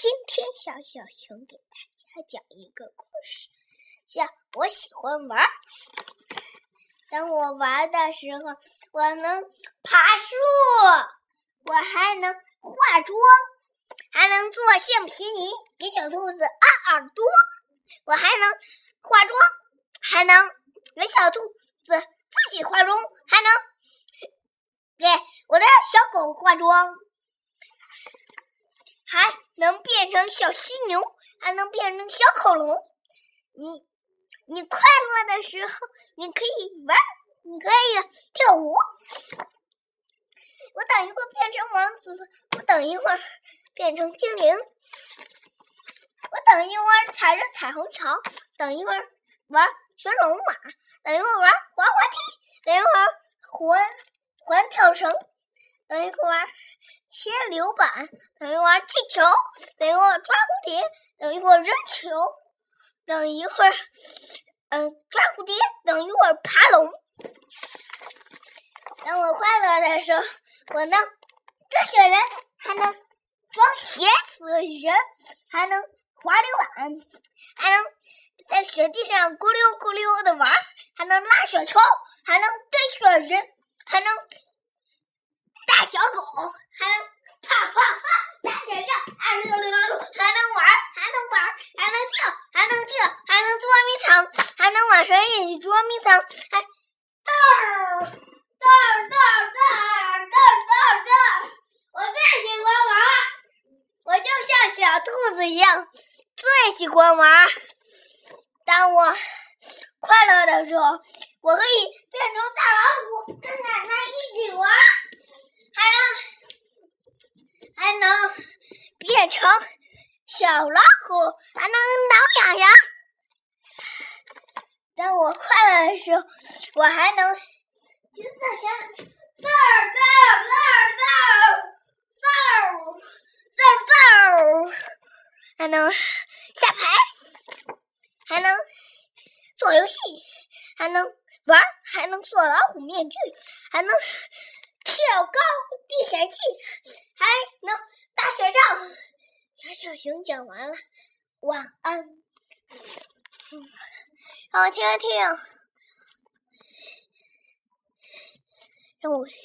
今天小小熊给大家讲一个故事，叫我喜欢玩。当我玩的时候，我能爬树，我还能化妆，还能做橡皮泥给小兔子按耳朵，我还能化妆，还能给小兔子自己化妆，还能给我的小狗化妆。变成小犀牛，还能变成小恐龙。你，你快乐的时候，你可以玩，你可以跳舞。我等一会儿变成王子，我等一会儿变成精灵。我等一会儿踩着彩虹桥，等一会儿玩旋龙马，等一会儿玩滑滑梯，等一会儿环环跳绳，等一会儿。切流板，等一会儿气球，等一会儿抓蝴蝶，等一会儿扔球，等一会儿，嗯，抓蝴蝶，等一会儿爬龙。当我快乐的时候，我能堆雪人，还能装鞋子人，还能滑溜板，还能在雪地上咕溜咕溜的玩，还能拉雪橇，还能堆雪人，还能。小狗还能啪啪啪大雪仗，啊溜溜溜，还能玩，还能玩，还能跳，还能跳，还能捉迷藏，还能晚上一起捉迷藏，还豆儿？豆儿？豆儿？豆豆豆豆，我最喜欢玩，我就像小兔子一样，最喜欢玩。当我快乐的时候，我可以变成大老虎，跟奶奶一起玩。还能变成小老虎，还能挠痒痒。当我快乐的时候，我还能金色响，嗖嗖嗖嗖嗖嗖嗖，还能下牌，还能做游戏，还能玩，还能做老虎面具，还能。跳高避险器，小熊讲完了，晚安。让我听听，让我。